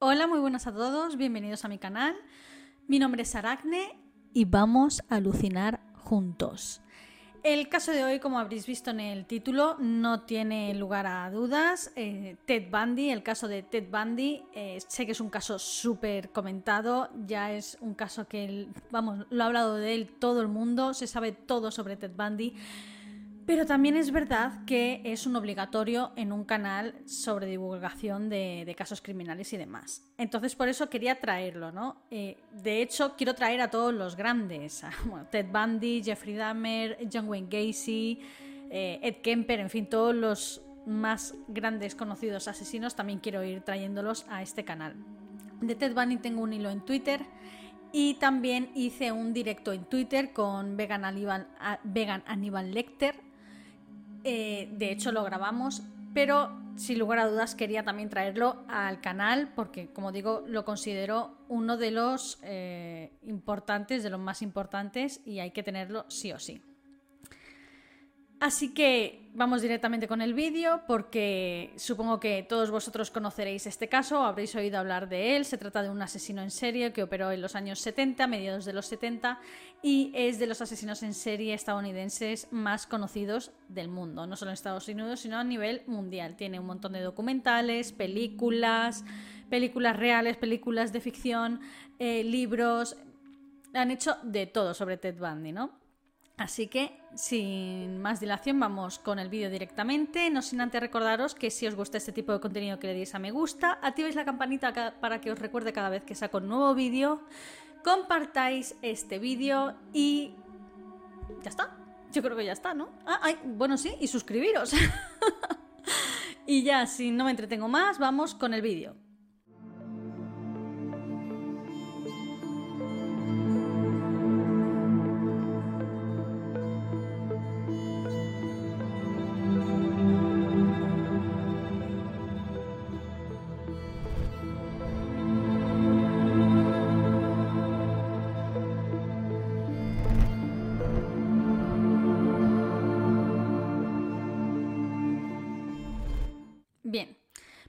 Hola, muy buenas a todos, bienvenidos a mi canal. Mi nombre es Aracne y vamos a alucinar juntos. El caso de hoy, como habréis visto en el título, no tiene lugar a dudas. Eh, Ted Bundy, el caso de Ted Bundy, eh, sé que es un caso súper comentado, ya es un caso que, vamos, lo ha hablado de él todo el mundo, se sabe todo sobre Ted Bundy. Pero también es verdad que es un obligatorio en un canal sobre divulgación de, casos criminales y demás. Entonces por eso quería traerlo, ¿no? Eh, de hecho, quiero traer a todos los grandes. Ted Bundy, Jeffrey Dahmer, John Wayne Gacy, eh, Ed Kemper, en fin, todos los más grandes conocidos asesinos también quiero ir trayéndolos a este canal. De Ted Bundy tengo un hilo en Twitter y también hice un directo en Twitter con Vegan Vegan Aníbal Lecter eh, de hecho, lo grabamos, pero sin lugar a dudas quería también traerlo al canal porque, como digo, lo considero uno de los eh, importantes, de los más importantes y hay que tenerlo sí o sí. Así que vamos directamente con el vídeo porque supongo que todos vosotros conoceréis este caso, habréis oído hablar de él. Se trata de un asesino en serie que operó en los años 70, mediados de los 70, y es de los asesinos en serie estadounidenses más conocidos del mundo, no solo en Estados Unidos, sino a nivel mundial. Tiene un montón de documentales, películas, películas reales, películas de ficción, eh, libros. Han hecho de todo sobre Ted Bundy, ¿no? Así que, sin más dilación, vamos con el vídeo directamente. No sin antes recordaros que si os gusta este tipo de contenido que le deis a me gusta, activéis la campanita para que os recuerde cada vez que saco un nuevo vídeo, compartáis este vídeo y... Ya está. Yo creo que ya está, ¿no? Ah, ay, bueno, sí, y suscribiros. y ya, si no me entretengo más, vamos con el vídeo.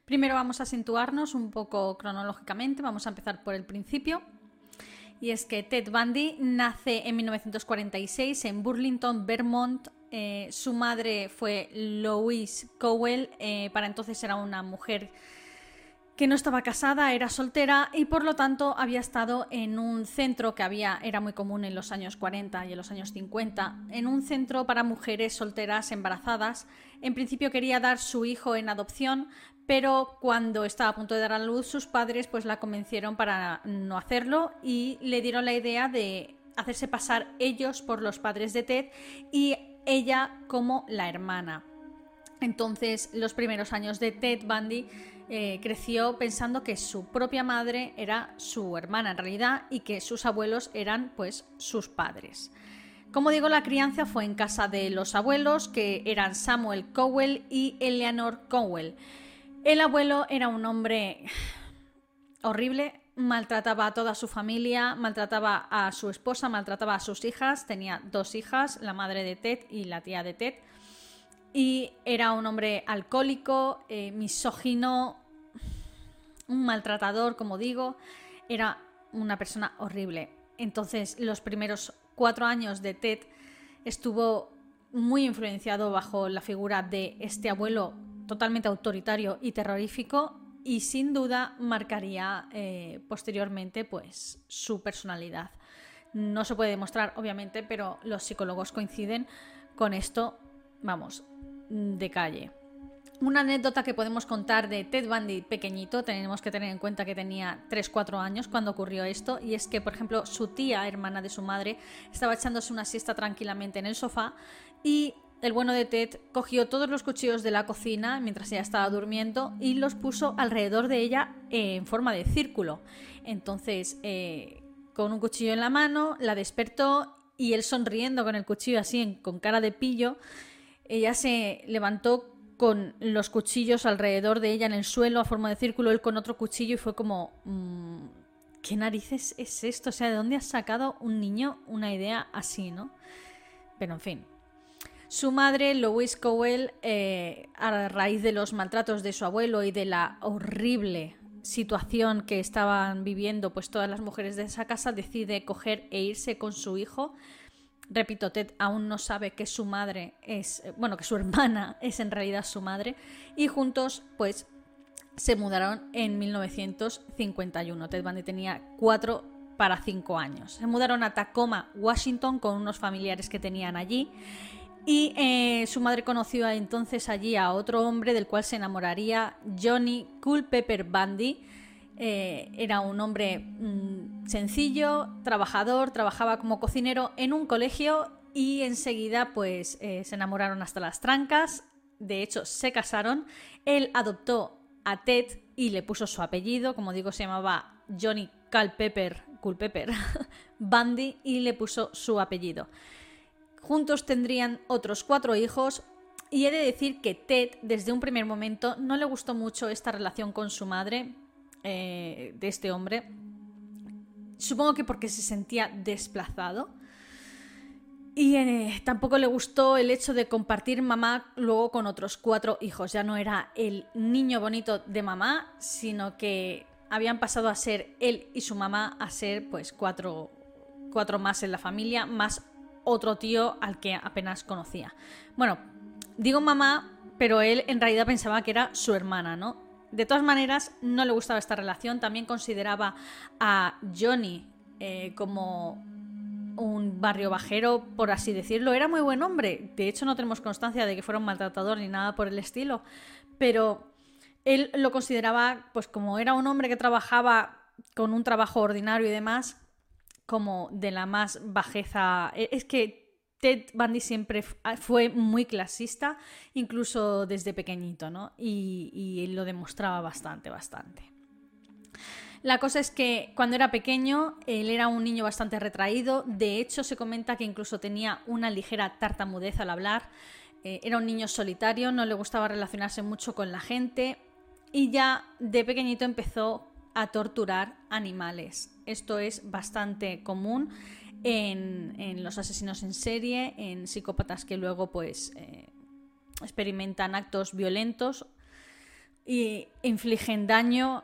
Primero vamos a situarnos un poco cronológicamente, vamos a empezar por el principio. Y es que Ted Bundy nace en 1946 en Burlington, Vermont. Eh, su madre fue Louise Cowell, eh, para entonces era una mujer que no estaba casada, era soltera y por lo tanto había estado en un centro que había, era muy común en los años 40 y en los años 50, en un centro para mujeres solteras embarazadas. En principio quería dar su hijo en adopción, pero cuando estaba a punto de dar a luz sus padres pues la convencieron para no hacerlo y le dieron la idea de hacerse pasar ellos por los padres de Ted y ella como la hermana. Entonces, los primeros años de Ted Bundy eh, creció pensando que su propia madre era su hermana en realidad y que sus abuelos eran pues sus padres. Como digo, la crianza fue en casa de los abuelos, que eran Samuel Cowell y Eleanor Cowell. El abuelo era un hombre horrible, maltrataba a toda su familia, maltrataba a su esposa, maltrataba a sus hijas, tenía dos hijas, la madre de Ted y la tía de Ted. Y era un hombre alcohólico, eh, misógino, un maltratador, como digo. Era una persona horrible. Entonces, los primeros cuatro años de Ted estuvo muy influenciado bajo la figura de este abuelo totalmente autoritario y terrorífico y sin duda marcaría eh, posteriormente pues su personalidad. No se puede demostrar obviamente, pero los psicólogos coinciden con esto vamos, de calle. Una anécdota que podemos contar de Ted Bundy pequeñito, tenemos que tener en cuenta que tenía 3-4 años cuando ocurrió esto, y es que, por ejemplo, su tía, hermana de su madre, estaba echándose una siesta tranquilamente en el sofá y el bueno de Ted cogió todos los cuchillos de la cocina mientras ella estaba durmiendo y los puso alrededor de ella en forma de círculo. Entonces, eh, con un cuchillo en la mano, la despertó y él sonriendo con el cuchillo así, con cara de pillo, ella se levantó con los cuchillos alrededor de ella en el suelo a forma de círculo, él con otro cuchillo y fue como... Mm, ¿Qué narices es esto? O sea, ¿de dónde has sacado un niño una idea así, no? Pero en fin. Su madre, Louise Cowell, eh, a raíz de los maltratos de su abuelo y de la horrible situación que estaban viviendo pues todas las mujeres de esa casa, decide coger e irse con su hijo. Repito, Ted aún no sabe que su madre es, eh, bueno, que su hermana es en realidad su madre y juntos pues se mudaron en 1951. Ted Bundy tenía cuatro para cinco años. Se mudaron a Tacoma, Washington, con unos familiares que tenían allí y eh, su madre conoció entonces allí a otro hombre del cual se enamoraría, Johnny Culpeper Bundy. Eh, era un hombre mm, sencillo, trabajador, trabajaba como cocinero en un colegio y enseguida pues eh, se enamoraron hasta las trancas. De hecho, se casaron. Él adoptó a Ted y le puso su apellido, como digo, se llamaba Johnny Culpeper, Culpeper Bundy y le puso su apellido. Juntos tendrían otros cuatro hijos y he de decir que Ted desde un primer momento no le gustó mucho esta relación con su madre eh, de este hombre. Supongo que porque se sentía desplazado. Y eh, tampoco le gustó el hecho de compartir mamá luego con otros cuatro hijos. Ya no era el niño bonito de mamá, sino que habían pasado a ser él y su mamá a ser pues cuatro, cuatro más en la familia, más otro tío al que apenas conocía. Bueno, digo mamá, pero él en realidad pensaba que era su hermana, ¿no? De todas maneras, no le gustaba esta relación. También consideraba a Johnny eh, como un barrio bajero, por así decirlo. Era muy buen hombre. De hecho, no tenemos constancia de que fuera un maltratador ni nada por el estilo. Pero él lo consideraba, pues como era un hombre que trabajaba con un trabajo ordinario y demás, como de la más bajeza. E, es que Ted Bundy siempre ah, fue muy clasista, incluso desde pequeñito, ¿no? Y, y lo demostraba bastante, bastante. La cosa es que cuando era pequeño, él era un niño bastante retraído. De hecho, se comenta que incluso tenía una ligera tartamudez al hablar. Eh, era un niño solitario, no le gustaba relacionarse mucho con la gente. Y ya de pequeñito empezó a torturar animales. Esto es bastante común en, los asesinos en serie, en psicópatas que luego pues eh, experimentan actos violentos y infligen daño.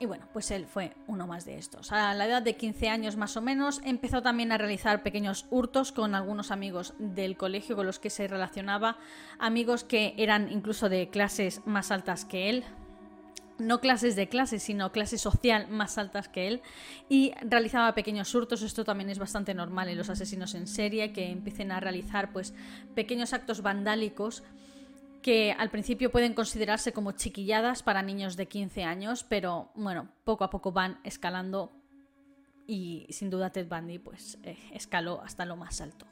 Y bueno, pues él fue uno más de estos. A la edad de 15 años más o menos empezó también a realizar pequeños hurtos con algunos amigos del colegio con los que se relacionaba, amigos que eran incluso de clases más altas que él, no clases de clase, sino clase social más altas que él, y realizaba pequeños hurtos. Esto también es bastante normal en los asesinos en serie, que empiecen a realizar pues, pequeños actos vandálicos que al principio pueden considerarse como chiquilladas para niños de 15 años, pero bueno, poco a poco van escalando y sin duda Ted Bundy pues eh, escaló hasta lo más alto.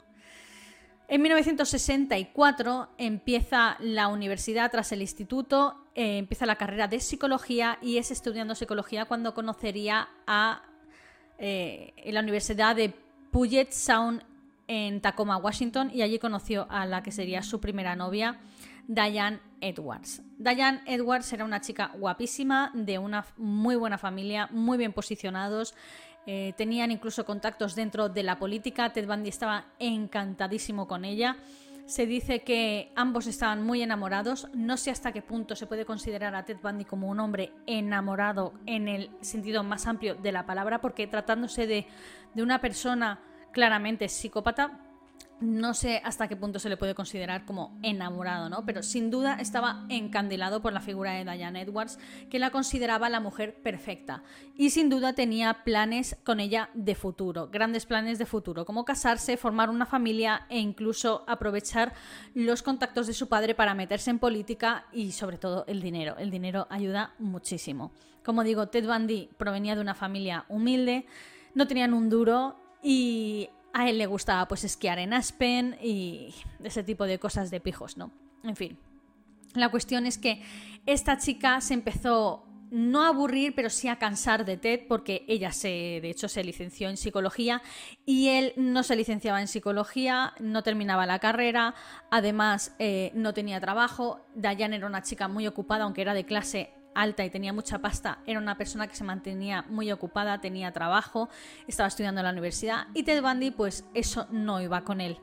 En 1964 empieza la universidad tras el instituto, eh, empieza la carrera de psicología y es estudiando psicología cuando conocería a eh, la Universidad de Puget Sound en Tacoma, Washington, y allí conoció a la que sería su primera novia, Diane Edwards. Diane Edwards era una chica guapísima, de una muy buena familia, muy bien posicionados, eh, tenían incluso contactos dentro de la política. Ted Bundy estaba encantadísimo con ella. Se dice que ambos estaban muy enamorados. No sé hasta qué punto se puede considerar a Ted Bundy como un hombre enamorado en el sentido más amplio de la palabra, porque tratándose de, de una persona claramente psicópata, no sé hasta qué punto se le puede considerar como enamorado, ¿no? Pero sin duda estaba encandilado por la figura de Diane Edwards, que la consideraba la mujer perfecta. Y sin duda tenía planes con ella de futuro, grandes planes de futuro, como casarse, formar una familia e incluso aprovechar los contactos de su padre para meterse en política y sobre todo el dinero. El dinero ayuda muchísimo. Como digo, Ted Bundy provenía de una familia humilde, no tenían un duro y a él le gustaba pues esquiar en Aspen y ese tipo de cosas de pijos, ¿no? En fin. La cuestión es que esta chica se empezó no a aburrir, pero sí a cansar de Ted, porque ella se, de hecho, se licenció en psicología y él no se licenciaba en psicología, no terminaba la carrera, además eh, no tenía trabajo. Diane era una chica muy ocupada, aunque era de clase alta y tenía mucha pasta, era una persona que se mantenía muy ocupada, tenía trabajo, estaba estudiando en la universidad y Ted Bundy pues eso no iba con él.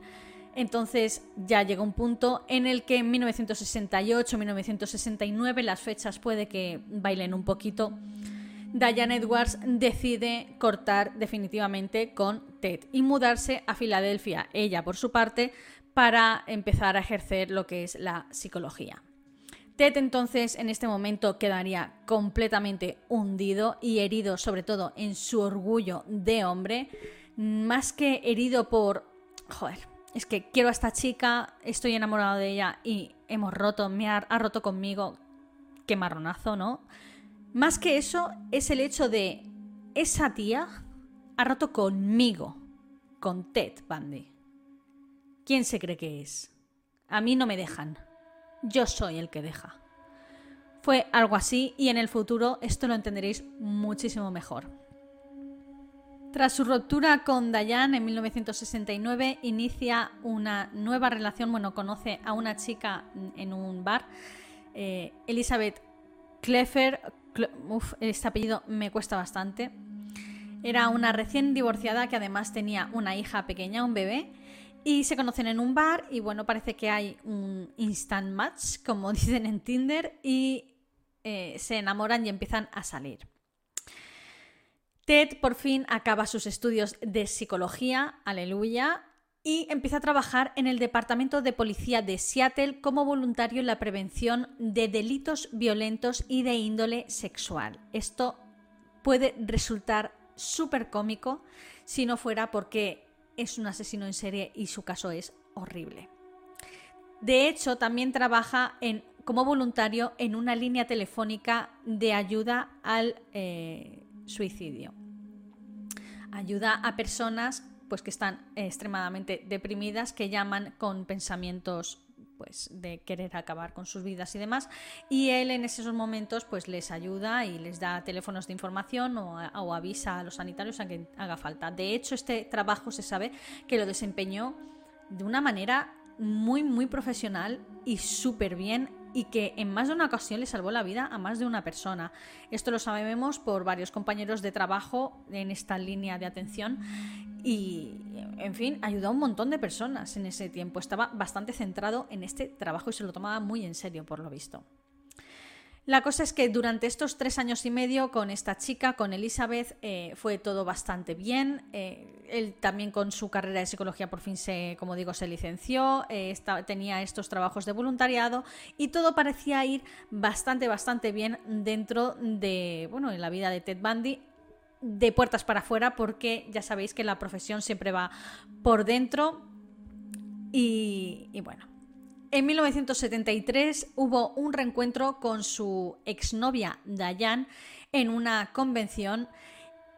Entonces ya llega un punto en el que en 1968-1969, las fechas puede que bailen un poquito, Diane Edwards decide cortar definitivamente con Ted y mudarse a Filadelfia, ella por su parte, para empezar a ejercer lo que es la psicología. Ted entonces en este momento quedaría completamente hundido y herido sobre todo en su orgullo de hombre, más que herido por, joder, es que quiero a esta chica, estoy enamorado de ella y hemos roto, me ha, roto conmigo, qué marronazo, ¿no? Más que eso, es el hecho de esa tía ha roto conmigo, con Ted Bundy. ¿Quién se cree que es? A mí no me dejan. Yo soy el que deja. Fue algo así y en el futuro esto lo entenderéis muchísimo mejor. Tras su ruptura con Diane en 1969, inicia una nueva relación. Bueno, conoce a una chica en un bar, eh, Elizabeth Clefer uf, este apellido me cuesta bastante. Era una recién divorciada que además tenía una hija pequeña, un bebé, y se conocen en un bar y bueno, parece que hay un instant match, como dicen en Tinder, y eh, se enamoran y empiezan a salir. Ted por fin acaba sus estudios de psicología, aleluya, y empieza a trabajar en el Departamento de Policía de Seattle como voluntario en la prevención de delitos violentos y de índole sexual. Esto puede resultar súper cómico si no fuera porque es un asesino en serie y su caso es horrible. De hecho, también trabaja como voluntario en una línea telefónica de ayuda al eh, suicidio. Ayuda a personas pues que están extremadamente deprimidas, que llaman con pensamientos pues de querer acabar con sus vidas y demás y él en esos momentos pues les ayuda y les da teléfonos de información o, o, avisa a los sanitarios a que haga falta. De hecho, este trabajo se sabe que lo desempeñó de una manera muy muy profesional y súper bien y que en más de una ocasión le salvó la vida a más de una persona. Esto lo sabemos por varios compañeros de trabajo en esta línea de atención y, en fin, ayudó a un montón de personas en ese tiempo. Estaba bastante centrado en este trabajo y se lo tomaba muy en serio, por lo visto. La cosa es que durante estos tres años y medio con esta chica, con Elizabeth, eh, fue todo bastante bien. Eh, él también con su carrera de psicología por fin se, como digo, se licenció, eh, tenía estos trabajos de voluntariado y todo parecía ir bastante, bastante bien dentro de, bueno, en la vida de Ted Bundy de puertas para afuera porque ya sabéis que la profesión siempre va por dentro y bueno, en 1973 hubo un reencuentro con su exnovia Dayan en una convención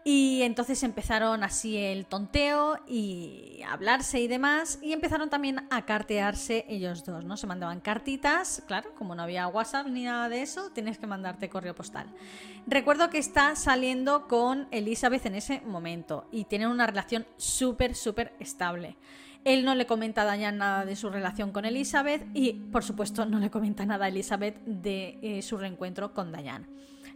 y entonces empezaron así el tonteo y hablarse y demás y empezaron también a cartearse ellos dos, ¿no? Se mandaban cartitas, claro, como no había WhatsApp ni nada de eso, tienes que mandarte correo postal. Recuerdo que está saliendo con Elizabeth en ese momento y tienen una relación súper, súper estable. Él no le comenta a Dayan nada de su relación con Elizabeth y, por supuesto, no le comenta nada a Elizabeth de eh, su reencuentro con Dayan.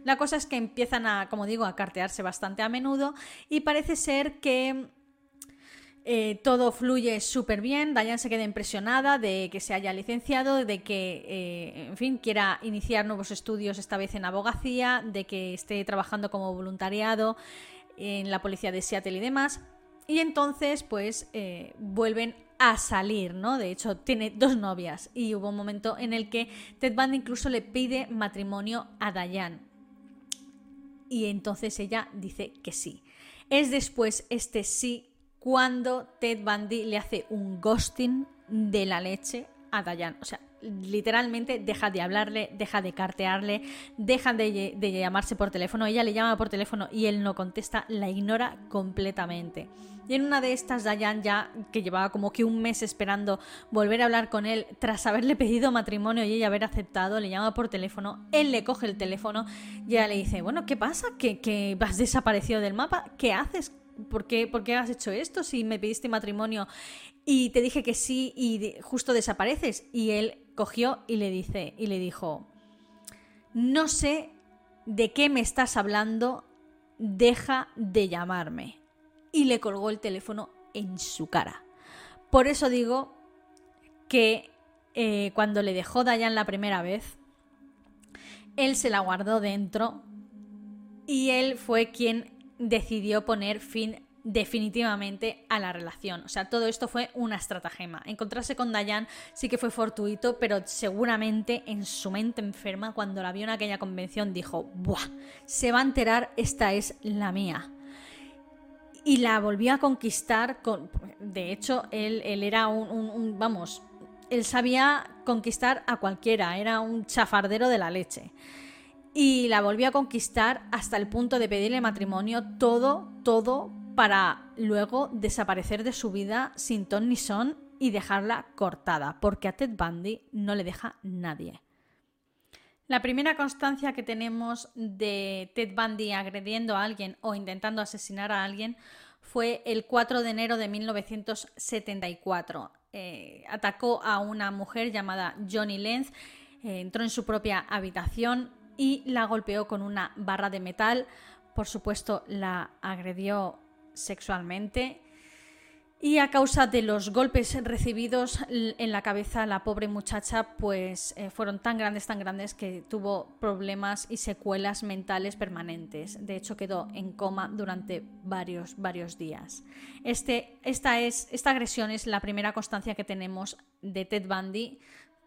La cosa es que empiezan a, como digo, a cartearse bastante a menudo y parece ser que eh, todo fluye súper bien. Dayan se queda impresionada de que se haya licenciado, de que, eh, en fin, quiera iniciar nuevos estudios, esta vez en abogacía, de que esté trabajando como voluntariado en la policía de Seattle y demás. Y entonces, pues, eh, vuelven a salir, ¿no? De hecho, tiene dos novias y hubo un momento en el que Ted Bundy incluso le pide matrimonio a Diane. Y entonces ella dice que sí. Es después este sí cuando Ted Bundy le hace un ghosting de la leche a Diane. O sea, literalmente deja de hablarle, deja de cartearle, deja de, llamarse por teléfono, ella le llama por teléfono y él no contesta, la ignora completamente. Y en una de estas, Dayan ya, que llevaba como que un mes esperando volver a hablar con él, tras haberle pedido matrimonio y ella haber aceptado, le llama por teléfono, él le coge el teléfono y ella le dice, bueno, ¿qué pasa? ¿Que, has desaparecido del mapa? ¿Qué haces? ¿Por qué, ¿Por qué has hecho esto si me pediste matrimonio y te dije que sí y justo desapareces? Y él cogió y le dice y le dijo, "No sé de qué me estás hablando, deja de llamarme." Y le colgó el teléfono en su cara. Por eso digo que eh, cuando le dejó Dayan la primera vez, él se la guardó dentro y él fue quien decidió poner fin definitivamente a la relación. O sea, todo esto fue una estratagema. Encontrarse con Dayan sí que fue fortuito, pero seguramente en su mente enferma, cuando la vio en aquella convención, dijo, ¡buah! Se va a enterar, esta es la mía. Y la volvió a conquistar con... De hecho, él, él era un, Vamos, él sabía conquistar a cualquiera, era un chafardero de la leche. Y la volvió a conquistar hasta el punto de pedirle matrimonio todo, todo para luego desaparecer de su vida sin ton ni son y dejarla cortada, porque a Ted Bundy no le deja nadie. La primera constancia que tenemos de Ted Bundy agrediendo a alguien o intentando asesinar a alguien fue el 4 de enero de 1974. Eh, atacó a una mujer llamada Johnny Lenz, eh, entró en su propia habitación y la golpeó con una barra de metal. Por supuesto, la agredió sexualmente y a causa de los golpes recibidos en la cabeza la pobre muchacha pues eh, fueron tan grandes tan grandes que tuvo problemas y secuelas mentales permanentes. De hecho quedó en coma durante varios varios días. Este, esta es esta agresión es la primera constancia que tenemos de Ted Bundy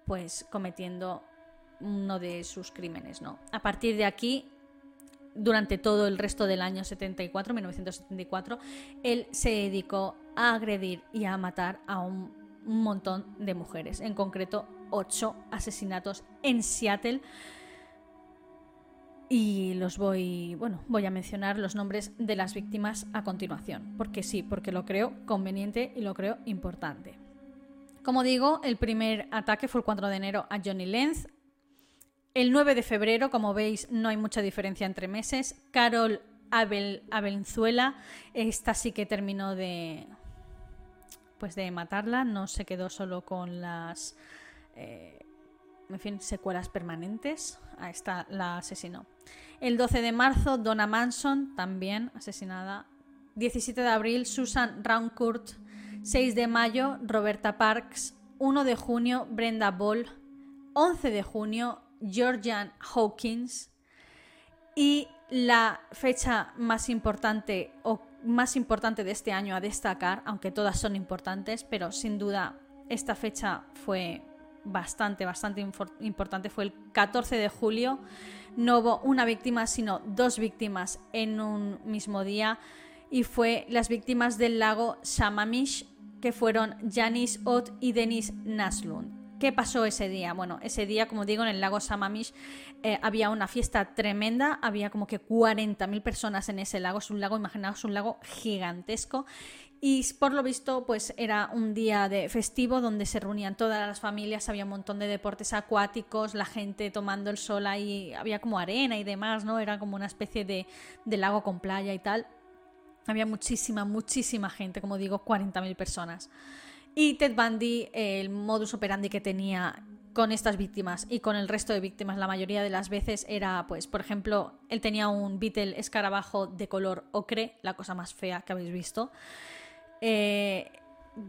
pues cometiendo uno de sus crímenes no a partir de aquí durante todo el resto del año 74, 1974, él se dedicó a agredir y a matar a un, montón de mujeres, en concreto ocho asesinatos en Seattle. Y los voy, bueno, voy a mencionar los nombres de las víctimas a continuación, porque sí, porque lo creo conveniente y lo creo importante. Como digo, el primer ataque fue el 4 de enero a Johnny Lenz, el 9 de febrero, como veis, no hay mucha diferencia entre meses. Carol Abel, Abenzuela, esta sí que terminó de, pues de matarla, no se quedó solo con las eh, en fin, secuelas permanentes. A esta la asesinó. El 12 de marzo, Donna Manson, también asesinada. 17 de abril, Susan Rauncourt. 6 de mayo, Roberta Parks. 1 de junio, Brenda Ball. 11 de junio, Georgian Hawkins y la fecha más importante o más importante de este año a destacar, aunque todas son importantes, pero sin duda esta fecha fue bastante, bastante importante, fue el 14 de julio. No hubo una víctima, sino dos víctimas en un mismo día y fue las víctimas del lago Samamish, que fueron Janice Ott y Denis Naslund. ¿Qué pasó ese día? Bueno, ese día, como digo, en el lago Samamish eh, había una fiesta tremenda, había como que 40.000 personas en ese lago, es un lago, imaginaos, un lago gigantesco. Y por lo visto, pues era un día de festivo donde se reunían todas las familias, había un montón de deportes acuáticos, la gente tomando el sol ahí, había como arena y demás, ¿no? Era como una especie de, de lago con playa y tal. Había muchísima, muchísima gente, como digo, 40.000 personas. Y Ted Bundy, el modus operandi que tenía con estas víctimas y con el resto de víctimas la mayoría de las veces era, pues, por ejemplo, él tenía un Beetle escarabajo de color ocre, la cosa más fea que habéis visto. Eh,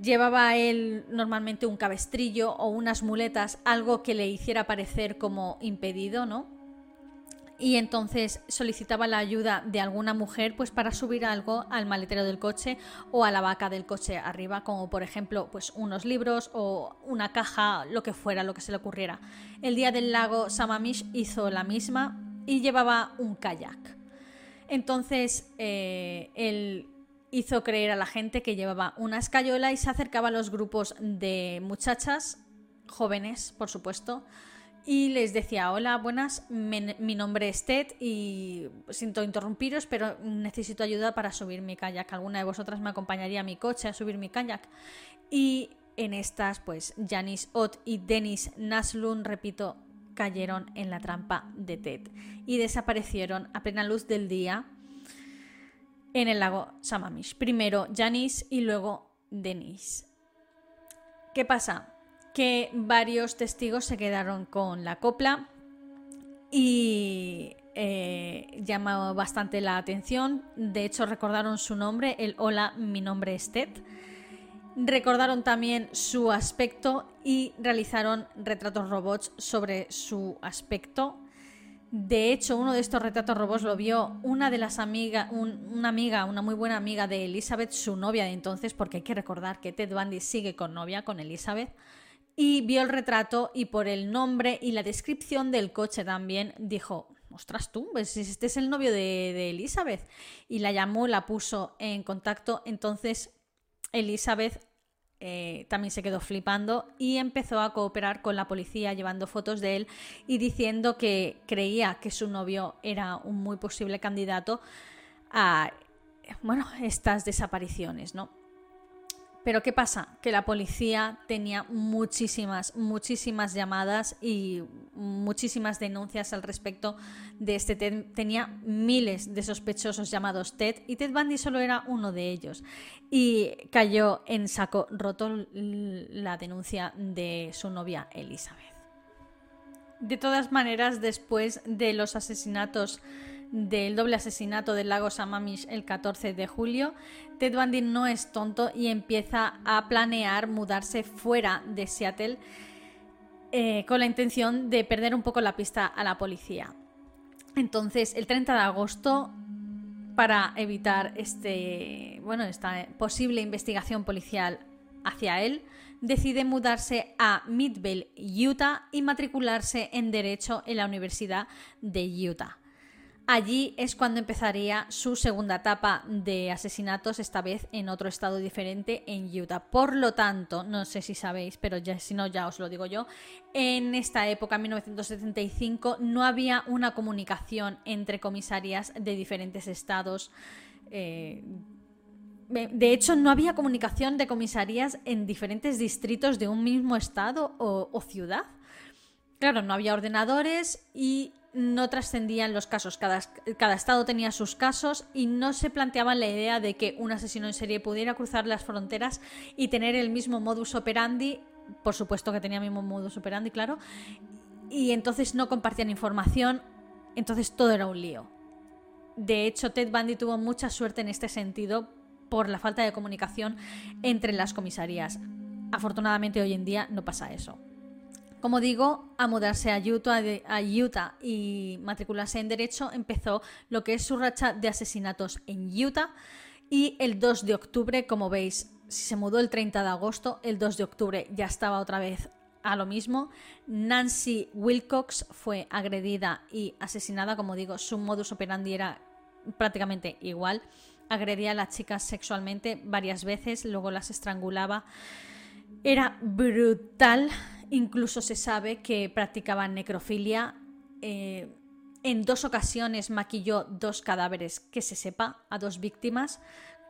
llevaba él normalmente un cabestrillo o unas muletas, algo que le hiciera parecer como impedido, ¿no? Y entonces solicitaba la ayuda de alguna mujer pues para subir algo al maletero del coche o a la vaca del coche arriba como por ejemplo pues unos libros o una caja lo que fuera lo que se le ocurriera. El día del lago Samamish hizo la misma y llevaba un kayak. Entonces eh, él hizo creer a la gente que llevaba una escayola y se acercaba a los grupos de muchachas jóvenes por supuesto y les decía, hola, buenas, mi nombre es Ted y siento interrumpiros, pero necesito ayuda para subir mi kayak. ¿Alguna de vosotras me acompañaría a mi coche a subir mi kayak? Y en estas, pues, Janice Ott y Dennis Naslund, repito, cayeron en la trampa de Ted y desaparecieron a plena luz del día en el lago Samamish. Primero Janice y luego Dennis. ¿Qué pasa? Que varios testigos se quedaron con la copla y eh, llamó bastante la atención. De hecho, recordaron su nombre, el Hola, mi nombre es Ted. Recordaron también su aspecto y realizaron retratos robots sobre su aspecto. De hecho, uno de estos retratos robots lo vio una de las amigas, una amiga, una muy buena amiga de Elizabeth, su novia de entonces, porque hay que recordar que Ted Bundy sigue con novia, con Elizabeth, y vio el retrato y por el nombre y la descripción del coche también dijo, ostras tú, pues este es el novio de, Elizabeth. Y la llamó, la puso en contacto, entonces Elizabeth eh, también se quedó flipando y empezó a cooperar con la policía llevando fotos de él y diciendo que creía que su novio era un muy posible candidato a bueno, estas desapariciones, ¿no? Pero ¿qué pasa? Que la policía tenía muchísimas, muchísimas llamadas y muchísimas denuncias al respecto de este Ted. Tenía miles de sospechosos llamados Ted y Ted Bundy solo era uno de ellos. Y cayó en saco roto la denuncia de su novia Elizabeth. De todas maneras, después de los asesinatos del doble asesinato del lago Sammamish el 14 de julio, Ted Bundy no es tonto y empieza a planear mudarse fuera de Seattle eh, con la intención de perder un poco la pista a la policía. Entonces, el 30 de agosto, para evitar este, bueno, esta posible investigación policial hacia él, decide mudarse a Midvale, Utah y matricularse en Derecho en la Universidad de Utah. Allí es cuando empezaría su segunda etapa de asesinatos, esta vez en otro estado diferente, en Utah. Por lo tanto, no sé si sabéis, pero ya, si no ya os lo digo yo, en esta época, en 1975, no había una comunicación entre comisarías de diferentes estados. Eh, de hecho, no había comunicación de comisarías en diferentes distritos de un mismo estado o, o ciudad. Claro, no había ordenadores y no trascendían los casos. Cada, estado tenía sus casos y no se planteaban la idea de que un asesino en serie pudiera cruzar las fronteras y tener el mismo modus operandi. Por supuesto que tenía el mismo modus operandi, claro. Y entonces no compartían información. Entonces todo era un lío. De hecho, Ted Bundy tuvo mucha suerte en este sentido por la falta de comunicación entre las comisarías. Afortunadamente hoy en día no pasa eso. Como digo, a mudarse a Utah, y matricularse en Derecho empezó lo que es su racha de asesinatos en Utah y el 2 de octubre, como veis, si se mudó el 30 de agosto, el 2 de octubre ya estaba otra vez a lo mismo. Nancy Wilcox fue agredida y asesinada, como digo, su modus operandi era prácticamente igual. Agredía a las chicas sexualmente varias veces, luego las estrangulaba. Era brutal Incluso se sabe que practicaban necrofilia. Eh, en dos ocasiones maquilló dos cadáveres que se sepa a dos víctimas,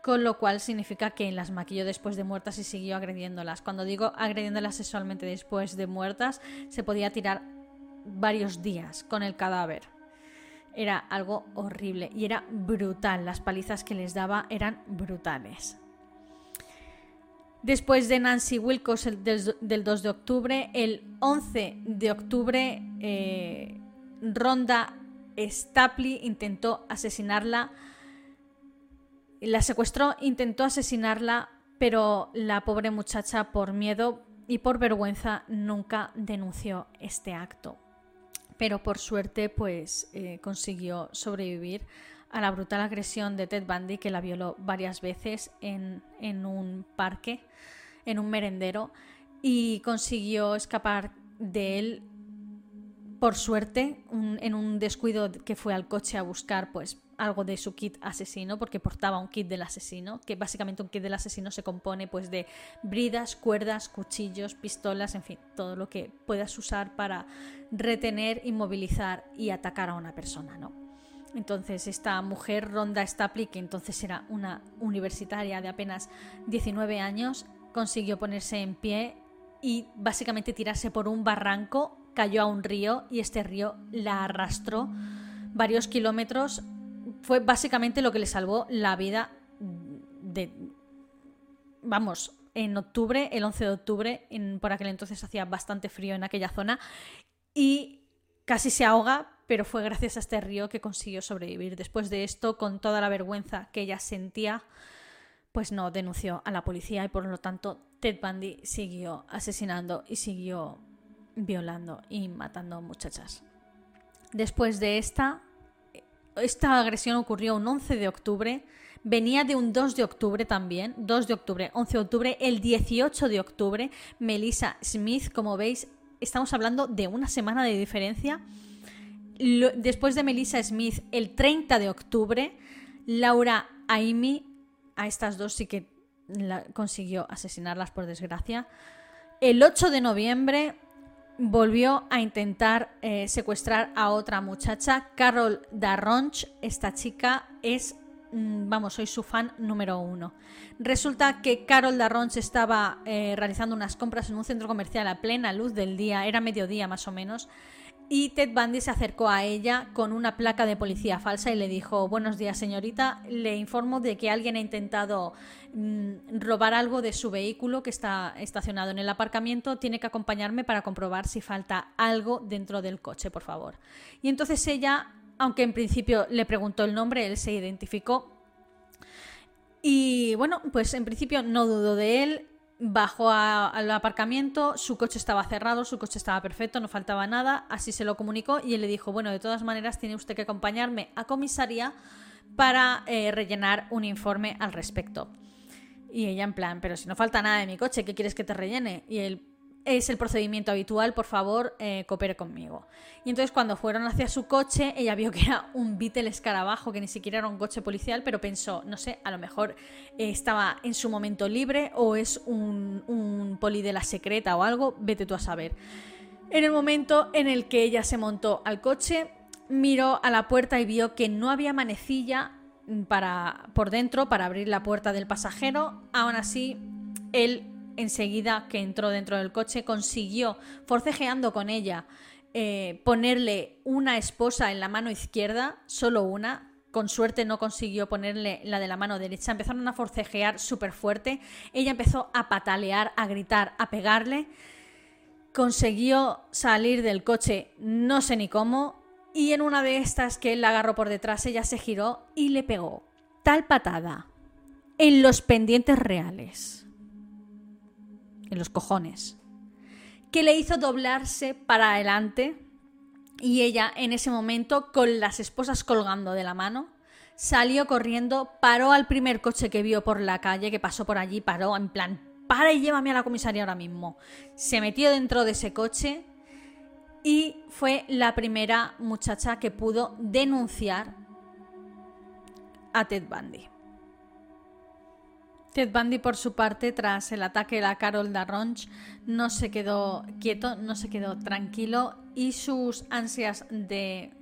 con lo cual significa que las maquilló después de muertas y siguió agrediéndolas. Cuando digo agrediéndolas sexualmente después de muertas, se podía tirar varios días con el cadáver. Era algo horrible y era brutal. Las palizas que les daba eran brutales. Después de Nancy Wilcox del, 2 de octubre, el 11 de octubre, eh, Ronda Stapley intentó asesinarla. La secuestró, intentó asesinarla, pero la pobre muchacha, por miedo y por vergüenza, nunca denunció este acto. Pero por suerte, pues eh, consiguió sobrevivir a la brutal agresión de Ted Bundy, que la violó varias veces en, un parque, en un merendero, y consiguió escapar de él por suerte, en un descuido que fue al coche a buscar pues algo de su kit asesino, porque portaba un kit del asesino, que básicamente un kit del asesino se compone pues de bridas, cuerdas, cuchillos, pistolas, en fin, todo lo que puedas usar para retener, inmovilizar y atacar a una persona, ¿no? Entonces esta mujer, Ronda Stapley, que entonces era una universitaria de apenas 19 años, consiguió ponerse en pie y básicamente tirarse por un barranco, cayó a un río y este río la arrastró varios kilómetros. Fue básicamente lo que le salvó la vida de... Vamos, en octubre, el 11 de octubre, por aquel entonces hacía bastante frío en aquella zona, y casi se ahoga, pero fue gracias a este río que consiguió sobrevivir. Después de esto, con toda la vergüenza que ella sentía, pues no denunció a la policía y por lo tanto Ted Bundy siguió asesinando y siguió violando y matando muchachas. Después de esta, esta agresión ocurrió un 11 de octubre, venía de un 2 de octubre también, 2 de octubre, 11 de octubre, el 18 de octubre, Melissa Smith, como veis, estamos hablando de una semana de diferencia. después de Melissa Smith, el 30 de octubre, Laura Aimi, a estas dos sí que consiguió asesinarlas por desgracia. El 8 de noviembre volvió a intentar eh, secuestrar a otra muchacha, Carol Darronch. Esta chica es, vamos, soy su fan número uno. Resulta que Carol Darronch estaba eh, realizando unas compras en un centro comercial a plena luz del día, era mediodía más o menos, y Ted Bundy se acercó a ella con una placa de policía falsa y le dijo, buenos días señorita, le informo de que alguien ha intentado mm, robar algo de su vehículo que está estacionado en el aparcamiento, tiene que acompañarme para comprobar si falta algo dentro del coche, por favor. Y entonces ella, aunque en principio le preguntó el nombre, él se identificó. Y bueno, pues en principio no dudó de él, Bajó al aparcamiento, su coche estaba cerrado, su coche estaba perfecto, no faltaba nada, así se lo comunicó y él le dijo, bueno, de todas maneras tiene usted que acompañarme a comisaría para eh, rellenar un informe al respecto. Y ella en plan, pero si no falta nada de mi coche, ¿qué quieres que te rellene? Y él, es el procedimiento habitual, por favor, eh, coopere conmigo. Y entonces cuando fueron hacia su coche, ella vio que era un Beetle escarabajo, que ni siquiera era un coche policial, pero pensó, no sé, a lo mejor eh, estaba en su momento libre o es un, un poli de la secreta o algo, vete tú a saber. En el momento en el que ella se montó al coche, miró a la puerta y vio que no había manecilla para, por dentro para abrir la puerta del pasajero. Aún así, él enseguida que entró dentro del coche, consiguió, forcejeando con ella, eh, ponerle una esposa en la mano izquierda, solo una. Con suerte no consiguió ponerle la de la mano derecha. Empezaron a forcejear súper fuerte. Ella empezó a patalear, a gritar, a pegarle. Consiguió salir del coche, no sé ni cómo. Y en una de estas que él la agarró por detrás, ella se giró y le pegó tal patada en los pendientes reales en los cojones, que le hizo doblarse para adelante y ella en ese momento, con las esposas colgando de la mano, salió corriendo, paró al primer coche que vio por la calle, que pasó por allí, paró en plan, para y llévame a la comisaría ahora mismo. Se metió dentro de ese coche y fue la primera muchacha que pudo denunciar a Ted Bundy. Ted Bundy, por su parte, tras el ataque a Carol Darronch, no se quedó quieto, no se quedó tranquilo y sus ansias de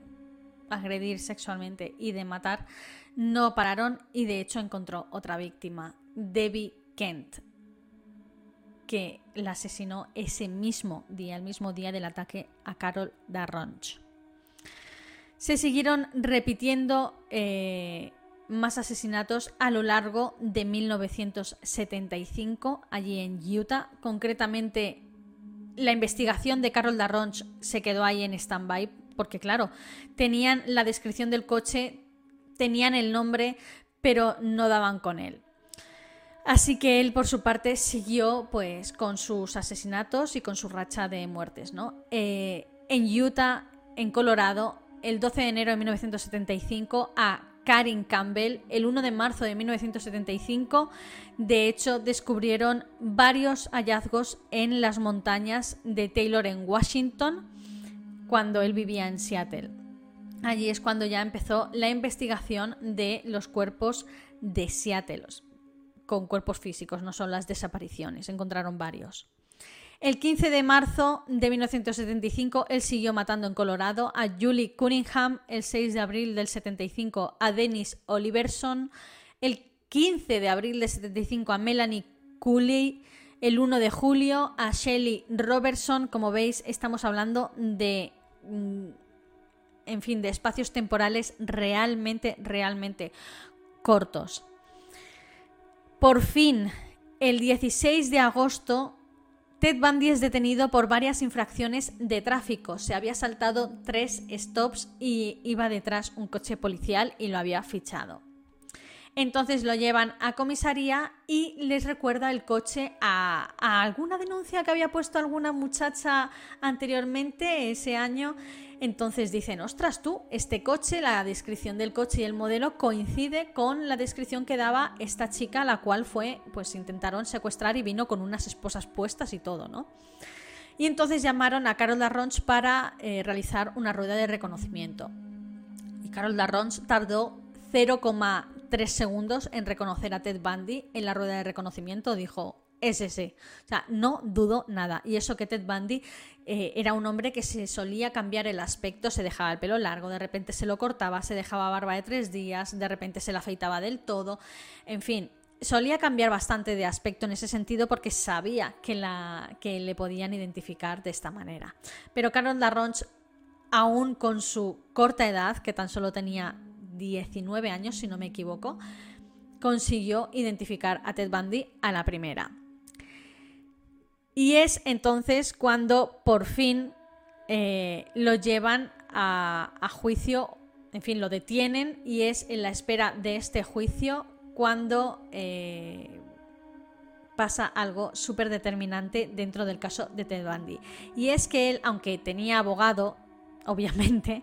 agredir sexualmente y de matar no pararon y de hecho encontró otra víctima, Debbie Kent, que la asesinó ese mismo día, el mismo día del ataque a Carol Darronch. Se siguieron repitiendo eh, más asesinatos a lo largo de 1975 allí en Utah. Concretamente, la investigación de Carol Darronch se quedó ahí en stand-by porque, claro, tenían la descripción del coche, tenían el nombre, pero no daban con él. Así que él, por su parte, siguió pues con sus asesinatos y con su racha de muertes, ¿no? Eh, en Utah, en Colorado, el 12 de enero de 1975, a Karin Campbell el 1 de marzo de 1975. De hecho, descubrieron varios hallazgos en las montañas de Taylor en Washington cuando él vivía en Seattle. Allí es cuando ya empezó la investigación de los cuerpos de Seattle, con cuerpos físicos, no son las desapariciones, encontraron varios. El 15 de marzo de 1975, él siguió matando en Colorado a Julie Cunningham. El 6 de abril del 75 a Dennis Oliverson. El 15 de abril del 75 a Melanie Cooley. El 1 de julio a Shelley Robertson. Como veis, estamos hablando de. Mm, en fin, de espacios temporales realmente, realmente cortos. Por fin, el 16 de agosto Ted Bundy es detenido por varias infracciones de tráfico. Se había saltado tres stops y iba detrás un coche policial y lo había fichado. Entonces lo llevan a comisaría y les recuerda el coche a, alguna denuncia que había puesto alguna muchacha anteriormente ese año. Entonces dicen, ostras tú, este coche, la descripción del coche y el modelo coincide con la descripción que daba esta chica, la cual fue, pues intentaron secuestrar y vino con unas esposas puestas y todo, ¿no? Y entonces llamaron a Carol Darronch para eh, realizar una rueda de reconocimiento. Y Carol Darronch tardó 0,3 segundos en reconocer a Ted Bundy en la rueda de reconocimiento. Dijo, es ese. O sea, no dudo nada. Y eso que Ted Bundy eh, era un hombre que se solía cambiar el aspecto, se dejaba el pelo largo, de repente se lo cortaba, se dejaba barba de tres días, de repente se la afeitaba del todo. En fin, solía cambiar bastante de aspecto en ese sentido porque sabía que, le podían identificar de esta manera. Pero Carol Darronch, aún con su corta edad, que tan solo tenía 19 años, si no me equivoco, consiguió identificar a Ted Bundy a la primera. Y es entonces cuando por fin eh, lo llevan a, juicio, en fin, lo detienen y es en la espera de este juicio cuando eh, pasa algo súper determinante dentro del caso de Ted Bundy. Y es que él, aunque tenía abogado, obviamente,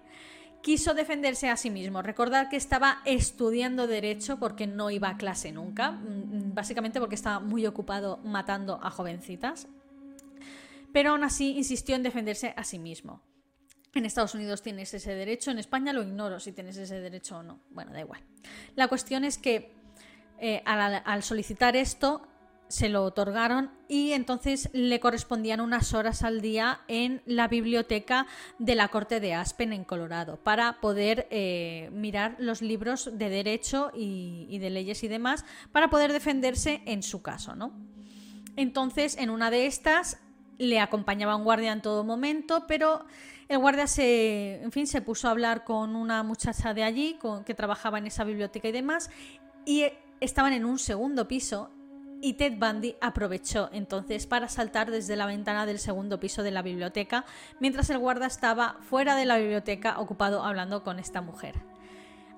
quiso defenderse a sí mismo. Recordar que estaba estudiando derecho porque no iba a clase nunca, mm, básicamente porque estaba muy ocupado matando a jovencitas. Pero aún así insistió en defenderse a sí mismo. En Estados Unidos tienes ese derecho, en España lo ignoro si tienes ese derecho o no. Bueno, da igual. La cuestión es que eh, al, solicitar esto se lo otorgaron y entonces le correspondían unas horas al día en la biblioteca de la Corte de Aspen en Colorado para poder eh, mirar los libros de derecho y, de leyes y demás para poder defenderse en su caso, ¿no? Entonces, en una de estas le acompañaba un guardia en todo momento, pero el guardia se, en fin, se puso a hablar con una muchacha de allí que trabajaba en esa biblioteca y demás, y estaban en un segundo piso y Ted Bundy aprovechó entonces para saltar desde la ventana del segundo piso de la biblioteca mientras el guarda estaba fuera de la biblioteca ocupado hablando con esta mujer.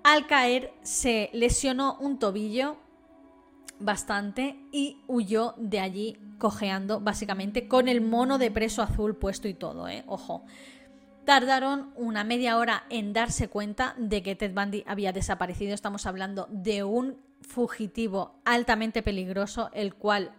Al caer se lesionó un tobillo bastante y huyó de allí cojeando básicamente con el mono de preso azul puesto y todo, ¿eh? ojo. Tardaron una media hora en darse cuenta de que Ted Bundy había desaparecido. Estamos hablando de un fugitivo altamente peligroso, el cual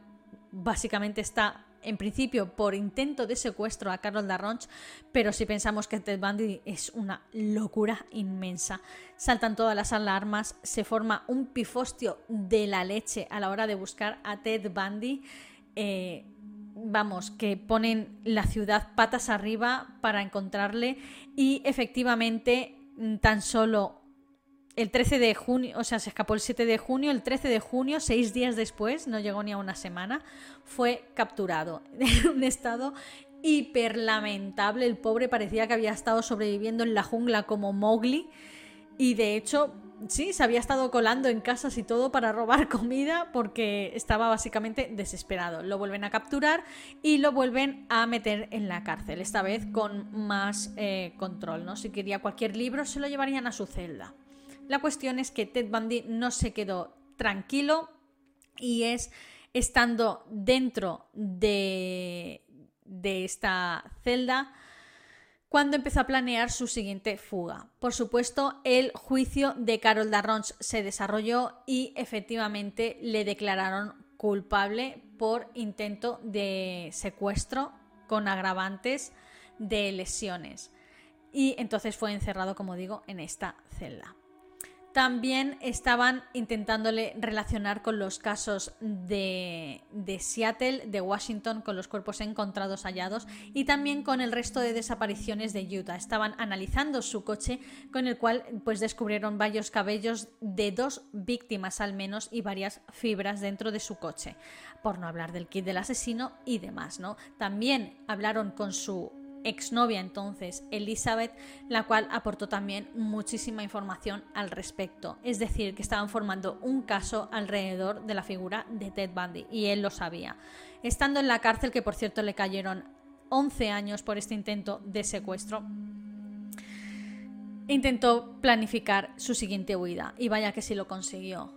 básicamente está en principio por intento de secuestro a Carol Darronch, pero si pensamos que Ted Bundy es una locura inmensa. Saltan todas las alarmas, se forma un pifostio de la leche a la hora de buscar a Ted Bundy. Eh, vamos, que ponen la ciudad patas arriba para encontrarle y efectivamente tan solo el 13 de junio, o sea, se escapó el 7 de junio, el 13 de junio, seis días después, no llegó ni a una semana, fue capturado en un estado hiper lamentable. El pobre parecía que había estado sobreviviendo en la jungla como Mowgli y de hecho, sí, se había estado colando en casas y todo para robar comida porque estaba básicamente desesperado. Lo vuelven a capturar y lo vuelven a meter en la cárcel, esta vez con más eh, control, ¿no? Si quería cualquier libro, se lo llevarían a su celda. La cuestión es que Ted Bundy no se quedó tranquilo y es estando dentro de, esta celda cuando empezó a planear su siguiente fuga. Por supuesto, el juicio de Carol Darronch se desarrolló y efectivamente le declararon culpable por intento de secuestro con agravantes de lesiones. Y entonces fue encerrado, como digo, en esta celda. También estaban intentándole relacionar con los casos de, Seattle, de Washington, con los cuerpos encontrados hallados y también con el resto de desapariciones de Utah. Estaban analizando su coche con el cual pues descubrieron varios cabellos de dos víctimas al menos y varias fibras dentro de su coche. Por no hablar del kit del asesino y demás, ¿no? También hablaron con su exnovia entonces, Elizabeth, la cual aportó también muchísima información al respecto. Es decir, que estaban formando un caso alrededor de la figura de Ted Bundy y él lo sabía. Estando en la cárcel, que por cierto le cayeron 11 años por este intento de secuestro, intentó planificar su siguiente huida y vaya que sí lo consiguió.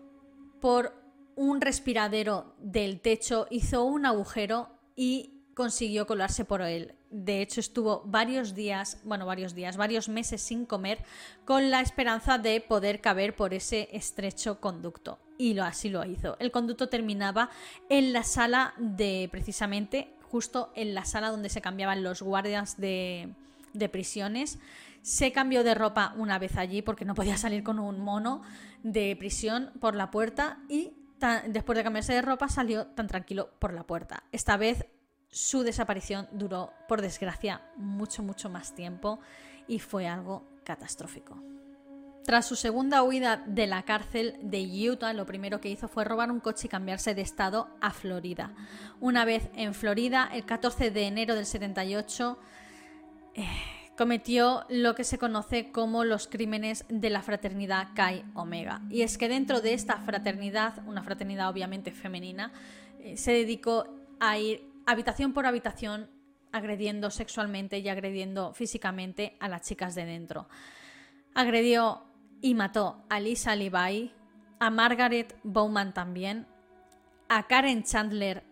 por un respiradero del techo, hizo un agujero y consiguió colarse por él. De hecho, estuvo varios días, bueno, varios días, varios meses sin comer, con la esperanza de poder caber por ese estrecho conducto. Y lo, así lo hizo. El conducto terminaba en la sala de, precisamente, justo en la sala donde se cambiaban los guardias de, de prisiones. Se cambió de ropa una vez allí porque no podía salir con un mono de prisión por la puerta y después de cambiarse de ropa salió tan tranquilo por la puerta. Esta vez su desaparición duró, por desgracia, mucho, mucho más tiempo y fue algo catastrófico. Tras su segunda huida de la cárcel de Utah, lo primero que hizo fue robar un coche y cambiarse de estado a Florida. Una vez en Florida, el 14 de enero del 78, eh, cometió lo que se conoce como los crímenes de la fraternidad Chi Omega. Y es que dentro de esta fraternidad, una fraternidad obviamente femenina, eh, se dedicó a ir habitación por habitación agrediendo sexualmente y agrediendo físicamente a las chicas de dentro. Agredió y mató a Lisa Levi, a Margaret Bowman también, a Karen Chandler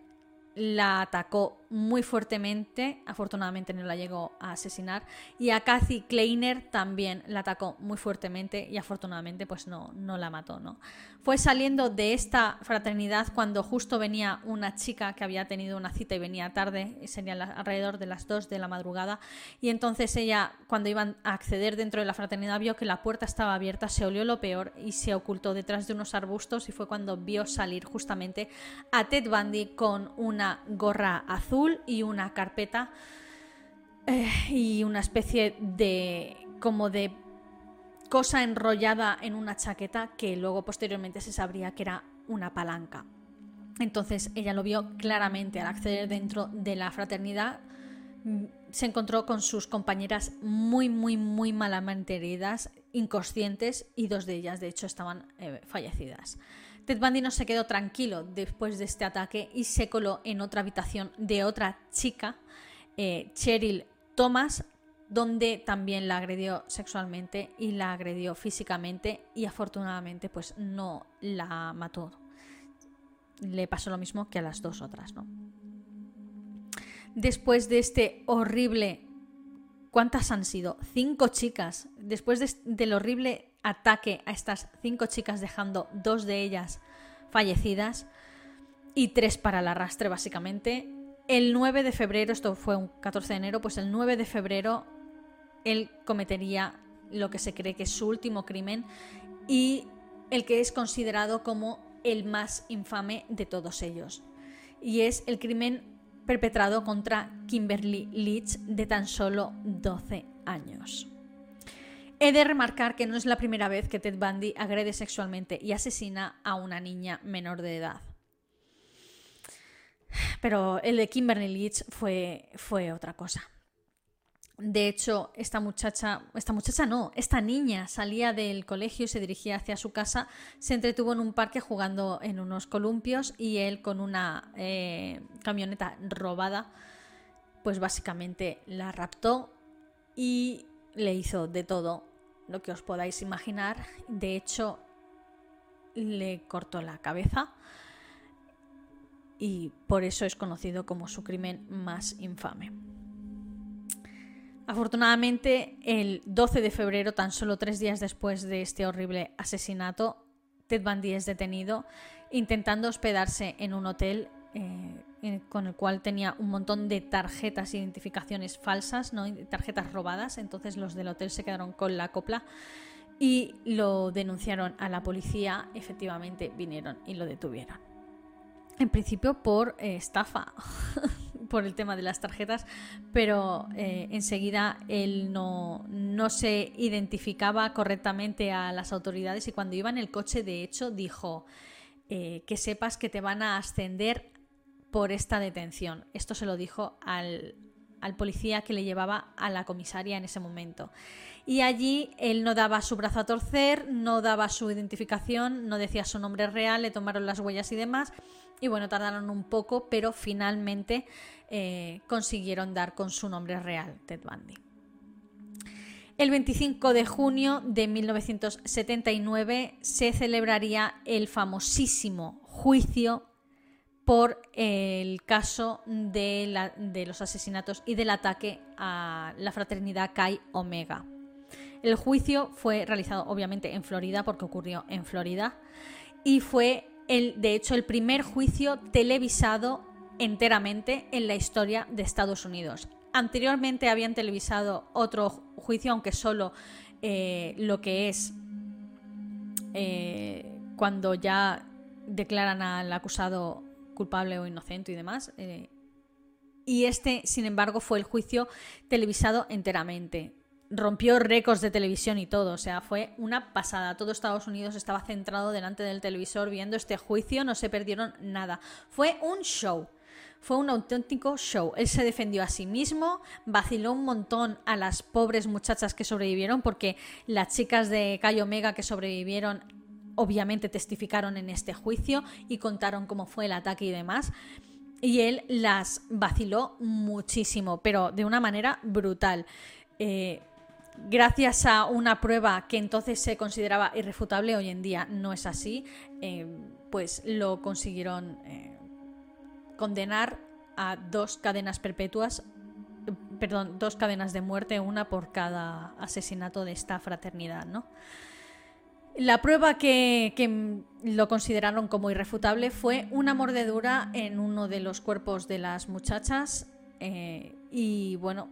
la atacó muy fuertemente, afortunadamente no la llegó a asesinar, y a Kathy Kleiner también la atacó muy fuertemente y afortunadamente pues no, no la mató, ¿no? Fue saliendo de esta fraternidad cuando justo venía una chica que había tenido una cita y venía tarde, sería alrededor de las 2 de la madrugada, y entonces ella cuando iban a acceder dentro de la fraternidad vio que la puerta estaba abierta, se olió lo peor y se ocultó detrás de unos arbustos y fue cuando vio salir justamente a Ted Bundy con una gorra azul y una carpeta eh, y una especie de como de cosa enrollada en una chaqueta que luego posteriormente se sabría que era una palanca. Entonces ella lo vio claramente al acceder dentro de la fraternidad. Se encontró con sus compañeras muy, muy, muy malamente heridas, inconscientes y dos de ellas, de hecho, estaban eh, fallecidas. Ted Bundy no se quedó tranquilo después de este ataque y se coló en otra habitación de otra chica, eh, Cheryl Thomas, donde también la agredió sexualmente y la agredió físicamente y afortunadamente pues no la mató. Le pasó lo mismo que a las dos otras, ¿no? Después de este horrible... ¿Cuántas han sido? Cinco chicas. Después del horrible ataque a estas cinco chicas dejando dos de ellas fallecidas y tres para el arrastre básicamente. El 9 de febrero, esto fue un 14 de enero, pues el 9 de febrero él cometería lo que se cree que es su último crimen y el que es considerado como el más infame de todos ellos. Y es el crimen perpetrado contra Kimberly Leach de tan solo 12 años. He de remarcar que no es la primera vez que Ted Bundy agrede sexualmente y asesina a una niña menor de edad. Pero el de Kimberly Leach fue, fue otra cosa. De hecho, esta muchacha, esta muchacha no, esta niña salía del colegio y se dirigía hacia su casa, se entretuvo en un parque jugando en unos columpios y él con una eh, camioneta robada, pues básicamente la raptó y le hizo de todo lo que os podáis imaginar. De hecho, le cortó la cabeza y por eso es conocido como su crimen más infame. Afortunadamente, el 12 de febrero, tan solo tres días después de este horrible asesinato, Ted Bundy es detenido intentando hospedarse en un hotel eh, con el cual tenía un montón de tarjetas identificaciones falsas, ¿no? tarjetas robadas. Entonces los del hotel se quedaron con la copla y lo denunciaron a la policía. Efectivamente vinieron y lo detuvieron. En principio por eh, estafa, por el tema de las tarjetas, pero eh, enseguida él no, no se identificaba correctamente a las autoridades y cuando iba en el coche, de hecho, dijo... que sepas que te van a ascender por esta detención. Esto se lo dijo al, policía que le llevaba a la comisaria en ese momento. Y allí él no daba su brazo a torcer, no daba su identificación, no decía su nombre real, le tomaron las huellas y demás. Y bueno, tardaron un poco, pero finalmente eh, consiguieron dar con su nombre real, Ted Bundy. El 25 de junio de 1979 se celebraría el famosísimo juicio por el caso de, los asesinatos y del ataque a la fraternidad Chi Omega. El juicio fue realizado obviamente en Florida porque ocurrió en Florida y fue de hecho el primer juicio televisado enteramente en la historia de Estados Unidos. Anteriormente habían televisado otro juicio, aunque solo eh, lo que es eh, cuando ya declaran al acusado culpable o inocente y demás. Eh, y este, sin embargo, fue el juicio televisado enteramente. Rompió récords de televisión y todo, o sea, fue una pasada. Todo Estados Unidos estaba centrado delante del televisor viendo este juicio, no se perdieron nada. Fue un show. Fue un auténtico show. Él se defendió a sí mismo, vaciló un montón a las pobres muchachas que sobrevivieron, porque las chicas de Cayo Omega que sobrevivieron obviamente testificaron en este juicio y contaron cómo fue el ataque y demás. Y él las vaciló muchísimo, pero de una manera brutal. Eh, gracias a una prueba que entonces se consideraba irrefutable, hoy en día no es así, eh, pues lo consiguieron eh, condenar a dos cadenas perpetuas, perdón, dos cadenas de muerte, una por cada asesinato de esta fraternidad, ¿no? La prueba que, lo consideraron como irrefutable fue una mordedura en uno de los cuerpos de las muchachas eh, y bueno,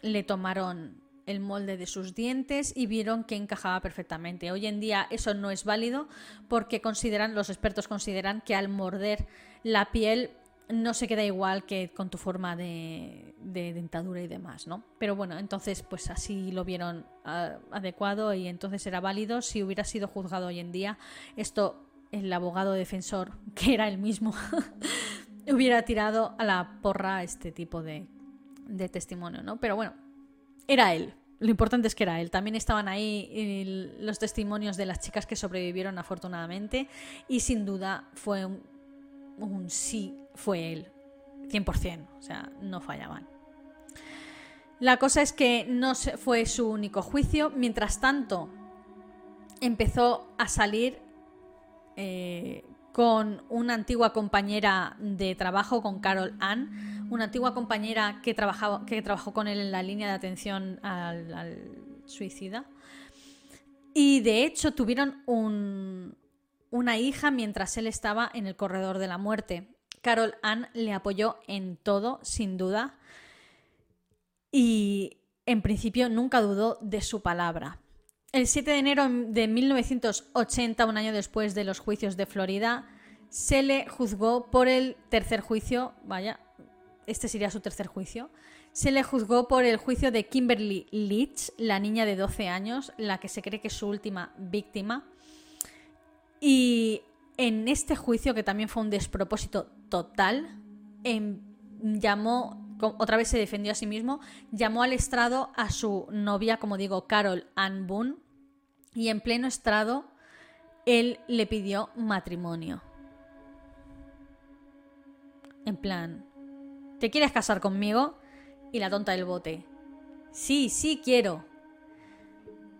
le tomaron el molde de sus dientes y vieron que encajaba perfectamente. Hoy en día eso no es válido porque consideran, los expertos consideran que al morder la piel no se queda igual que con tu forma de, dentadura y demás, ¿no? Pero bueno, entonces pues así lo vieron ah, adecuado y entonces era válido. Si hubiera sido juzgado hoy en día, esto el abogado defensor, que era el mismo, hubiera tirado a la porra este tipo de, testimonio, ¿no? Pero bueno, era él. Lo importante es que era él. También estaban ahí los testimonios de las chicas que sobrevivieron afortunadamente y sin duda fue un sí fue él, 100%, o sea, no fallaban. La cosa es que no fue su único juicio, mientras tanto empezó a salir eh, con una antigua compañera de trabajo, con Carol Ann, una antigua compañera que, trabajaba, que trabajó con él en la línea de atención al, suicida. Y de hecho tuvieron una hija mientras él estaba en el corredor de la muerte. Carol Ann le apoyó en todo, sin duda, y en principio nunca dudó de su palabra. El 7 de enero de 1980, un año después de los juicios de Florida, se le juzgó por el tercer juicio, vaya, este sería su tercer juicio, se le juzgó por el juicio de Kimberly Leach, la niña de 12 años, la que se cree que es su última víctima. Y en este juicio, que también fue un despropósito total, em, llamó, otra vez se defendió a sí mismo, llamó al estrado a su novia, como digo, Carol Ann Boone, y en pleno estrado él le pidió matrimonio. En plan, ¿te quieres casar conmigo? Y la tonta del bote. Sí, sí quiero.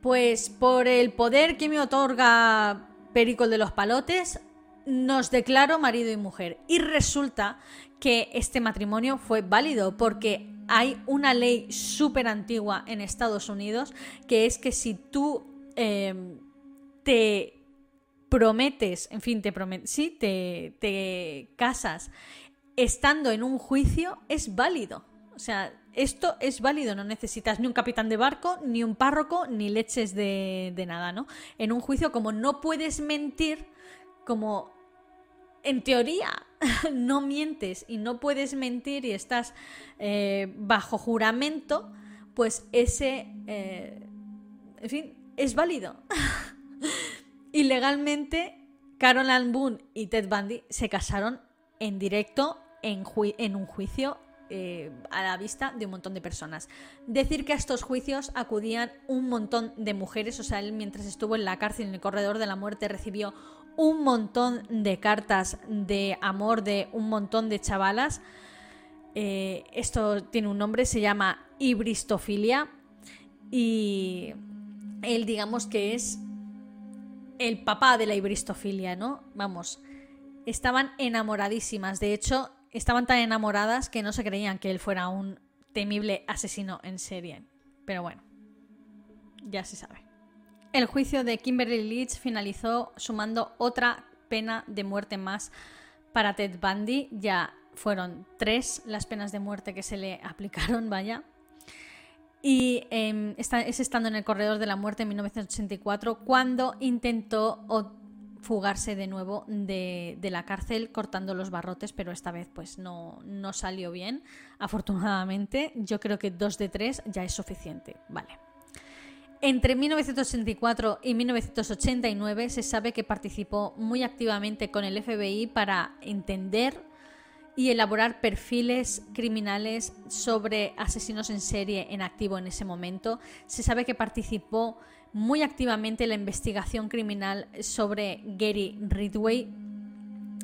Pues por el poder que me otorga Pericol de los Palotes, nos declaró marido y mujer. Y resulta que este matrimonio fue válido porque hay una ley súper antigua en Estados Unidos que es que si tú em, te prometes, en fin, te prometes, sí, te, te casas estando en un juicio, es válido. O sea, esto es válido, no necesitas ni un capitán de barco, ni un párroco, ni leches de, de nada, ¿no? En un juicio, como no puedes mentir, como en teoría no mientes y no puedes mentir y estás eh, bajo juramento, pues ese, eh, en fin, es válido. y legalmente, Carol Ann Boone y Ted Bundy se casaron en directo en, un juicio eh, a la vista de un montón de personas. Decir que a estos juicios acudían un montón de mujeres, o sea, él mientras estuvo en la cárcel en el corredor de la muerte recibió un montón de cartas de amor de un montón de chavalas. Eh, esto tiene un nombre, se llama hibristofilia. y él digamos que es el papá de la ibristofilia, ¿no? Vamos, estaban enamoradísimas. De hecho, estaban tan enamoradas que no se creían que él fuera un temible asesino en serie. Pero bueno, ya se sabe. El juicio de Kimberly Leach finalizó sumando otra pena de muerte más para Ted Bundy. Ya fueron tres las penas de muerte que se le aplicaron, vaya. Y em, es estando en el corredor de la muerte en 1984 cuando intentó fugarse de nuevo de, la cárcel cortando los barrotes, pero esta vez pues no, no salió bien. Afortunadamente, yo creo que dos de tres ya es suficiente. Vale. Entre 1984 y 1989 se sabe que participó muy activamente con el FBI para entender y elaborar perfiles criminales sobre asesinos en serie en activo en ese momento. Se sabe que participó muy activamente en la investigación criminal sobre Gary Ridway,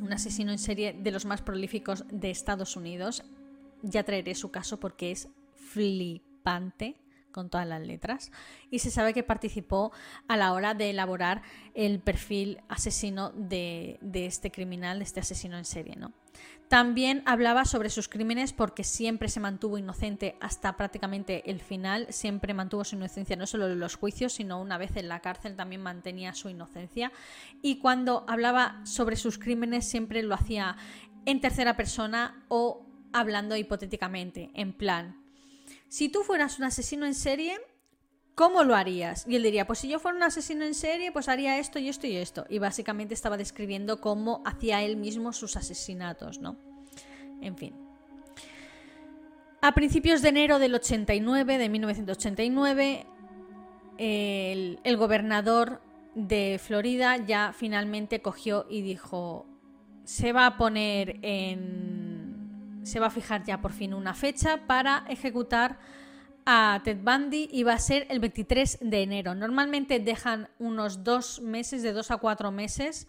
un asesino en serie de los más prolíficos de Estados Unidos. Ya traeré su caso porque es flipante con todas las letras, y se sabe que participó a la hora de elaborar el perfil asesino de, este criminal, de este asesino en serie. ¿no? También hablaba sobre sus crímenes porque siempre se mantuvo inocente hasta prácticamente el final, siempre mantuvo su inocencia no solo en los juicios, sino una vez en la cárcel también mantenía su inocencia. Y cuando hablaba sobre sus crímenes siempre lo hacía en tercera persona o hablando hipotéticamente, en plan, si tú fueras un asesino en serie, ¿cómo lo harías? Y él diría, pues si yo fuera un asesino en serie, pues haría esto y esto y esto. Y básicamente estaba describiendo cómo hacía él mismo sus asesinatos, ¿no? En fin. A principios de enero del 89, de 1989, el, el gobernador de Florida ya finalmente cogió y dijo, se va a poner en se va a fijar ya por fin una fecha para ejecutar a Ted Bundy y va a ser el 23 de enero. Normalmente dejan unos dos meses, de dos a cuatro meses,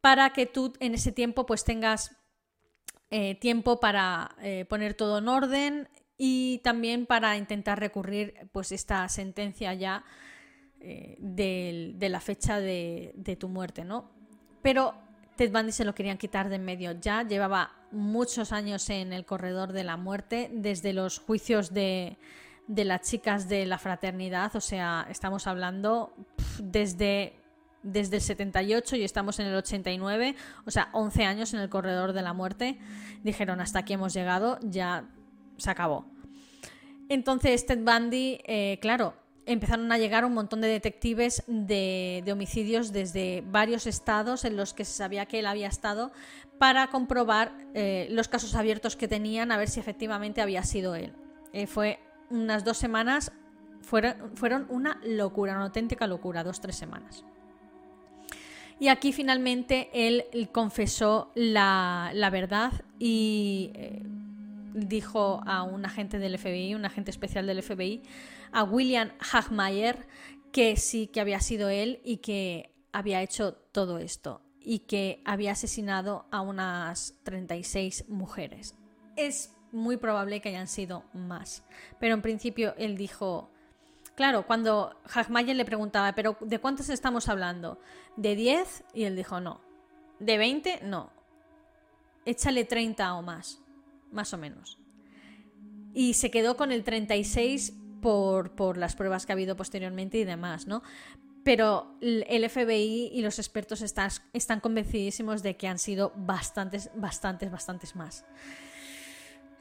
para que tú en ese tiempo pues tengas eh, tiempo para eh, poner todo en orden y también para intentar recurrir pues esta sentencia ya eh, de, la fecha de, de tu muerte, ¿no? Pero Ted Bundy se lo querían quitar de en medio ya, llevaba muchos años en el corredor de la muerte, desde los juicios de, las chicas de la fraternidad, o sea, estamos hablando desde, desde el 78 y estamos en el 89, o sea, 11 años en el corredor de la muerte, dijeron hasta aquí hemos llegado, ya se acabó. Entonces Ted Bundy, eh, claro, empezaron a llegar un montón de detectives de, homicidios desde varios estados en los que se sabía que él había estado para comprobar eh, los casos abiertos que tenían, a ver si efectivamente había sido él. Eh, fue unas dos semanas, fueron, fueron, una locura, una auténtica locura, dos, tres semanas. Y aquí finalmente él confesó la, verdad y eh, dijo a un agente del FBI, un agente especial del FBI, a William Hagmeyer, que sí que había sido él y que había hecho todo esto y que había asesinado a unas 36 mujeres. Es muy probable que hayan sido más, pero en principio él dijo, claro, cuando Hagmeyer le preguntaba, pero ¿de cuántos estamos hablando? ¿De 10? Y él dijo, no. ¿De 20? No. Échale 30 o más, más o menos. Y se quedó con el 36 por, las pruebas que ha habido posteriormente y demás, ¿no? Pero el FBI y los expertos están, convencidísimos de que han sido bastantes, bastantes, bastantes más.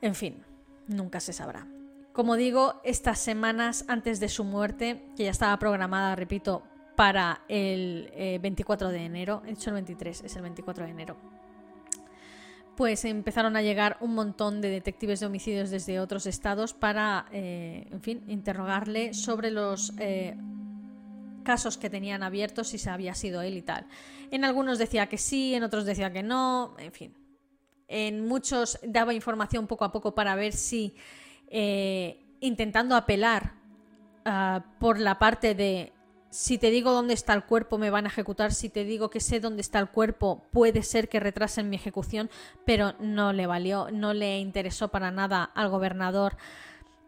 En fin, nunca se sabrá. Como digo, estas semanas antes de su muerte, que ya estaba programada, repito, para el 24 eh, de enero, he dicho el 23, es el 24 de enero, pues empezaron a llegar un montón de detectives de homicidios desde otros estados para, eh, en fin, interrogarle sobre los eh, casos que tenían abiertos, si se había sido él y tal. En algunos decía que sí, en otros decía que no, en fin. En muchos daba información poco a poco para ver si, eh, intentando apelar ah, por la parte de si te digo dónde está el cuerpo me van a ejecutar, si te digo que sé dónde está el cuerpo puede ser que retrasen mi ejecución, pero no le valió, no le interesó para nada al gobernador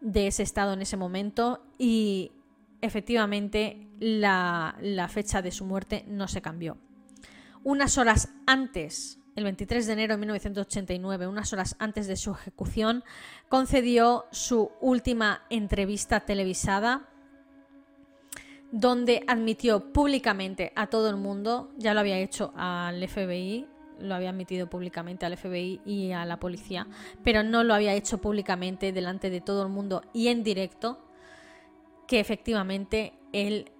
de ese estado en ese momento y efectivamente la, la fecha de su muerte no se cambió. Unas horas antes el 23 de enero de 1989, unas horas antes de su ejecución, concedió su última entrevista televisada donde admitió públicamente a todo el mundo, ya lo había hecho al FBI, lo había admitido públicamente al FBI y a la policía, pero no lo había hecho públicamente delante de todo el mundo y en directo, que efectivamente él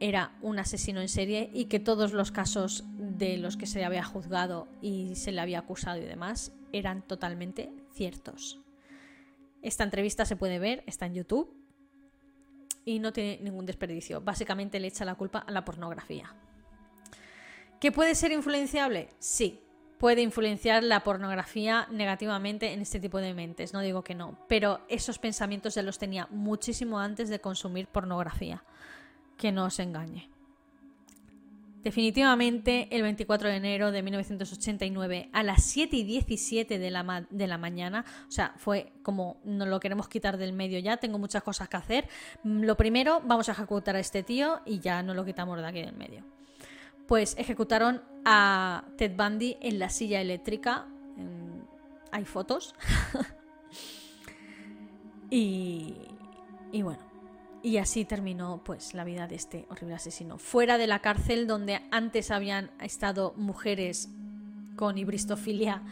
era un asesino en serie y que todos los casos de los que se le había juzgado y se le había acusado y demás eran totalmente ciertos. Esta entrevista se puede ver, está en YouTube y no tiene ningún desperdicio. Básicamente le echa la culpa a la pornografía. ¿Que puede ser influenciable? Sí, puede influenciar la pornografía negativamente en este tipo de mentes, no digo que no, pero esos pensamientos ya los tenía muchísimo antes de consumir pornografía que no os engañe. Definitivamente, el 24 de enero de 1989, a las 7 y 17 de la, de la mañana, o sea, fue como nos lo queremos quitar del medio ya, tengo muchas cosas que hacer. Mm, lo primero, vamos a ejecutar a este tío y ya no lo quitamos de aquí del medio. Pues ejecutaron a Ted Bundy en la silla eléctrica. Hay fotos. y, y bueno, y así terminó pues la vida de este horrible asesino. Fuera de la cárcel donde antes habían estado mujeres con hibristofilia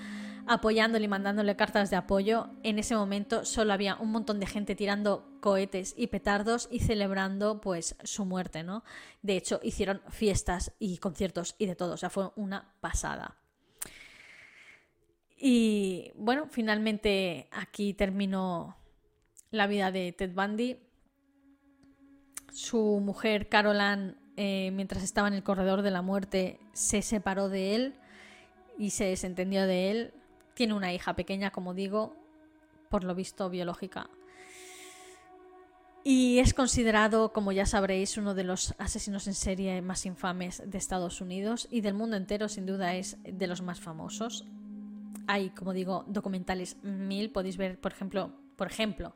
apoyándole y mandándole cartas de apoyo, en ese momento solo había un montón de gente tirando cohetes y petardos y celebrando pues su muerte, ¿no? De hecho, hicieron fiestas y conciertos y de todo, o sea, fue una pasada. Y bueno, finalmente aquí terminó la vida de Ted Bundy su mujer Caroline, eh, mientras estaba en el corredor de la muerte, se separó de él y se desentendió de él. Tiene una hija pequeña, como digo, por lo visto biológica. Y es considerado, como ya sabréis, uno de los asesinos en serie más infames de Estados Unidos y del mundo entero, sin duda es de los más famosos. Hay, como digo, documentales mil. Podéis ver, por ejemplo, por ejemplo,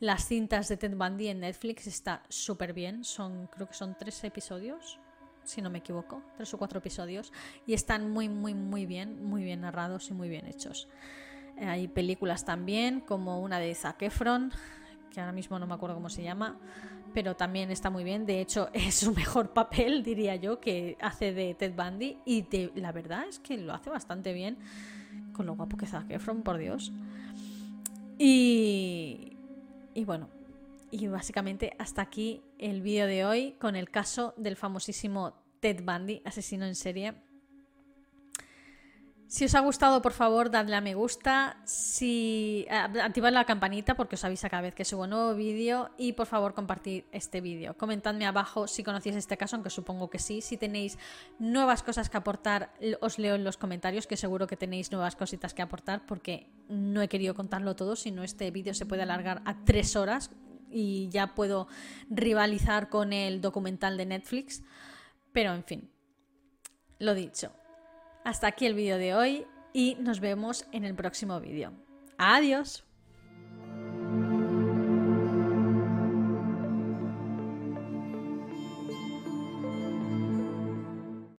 las cintas de Ted Bundy en Netflix está súper bien. Son, creo que son tres episodios, si no me equivoco, tres o cuatro episodios. Y están muy, muy, muy bien, muy bien narrados y muy bien hechos. Eh, hay películas también, como una de Zac Efron, que ahora mismo no me acuerdo cómo se llama, pero también está muy bien. De hecho, es su mejor papel, diría yo, que hace de Ted Bundy. Y la verdad es que lo hace bastante bien, con lo guapo que Zac Efron, por Dios. Y, bueno, y básicamente hasta aquí el vídeo de hoy con el caso del famosísimo Ted Bundy, asesino en serie. Si os ha gustado, por favor, dadle a me gusta. Si eh, activad la campanita porque os avisa cada vez que subo un nuevo vídeo. Y por favor, compartid este vídeo. Comentadme abajo si conocéis este caso, aunque supongo que sí. Si tenéis nuevas cosas que aportar, os leo en los comentarios, que seguro que tenéis nuevas cositas que aportar, porque no he querido contarlo todo, sino este vídeo se puede alargar a tres horas y ya puedo rivalizar con el documental de Netflix. Pero en fin, lo dicho. Hasta aquí el vídeo de hoy y nos vemos en el próximo vídeo. Adiós.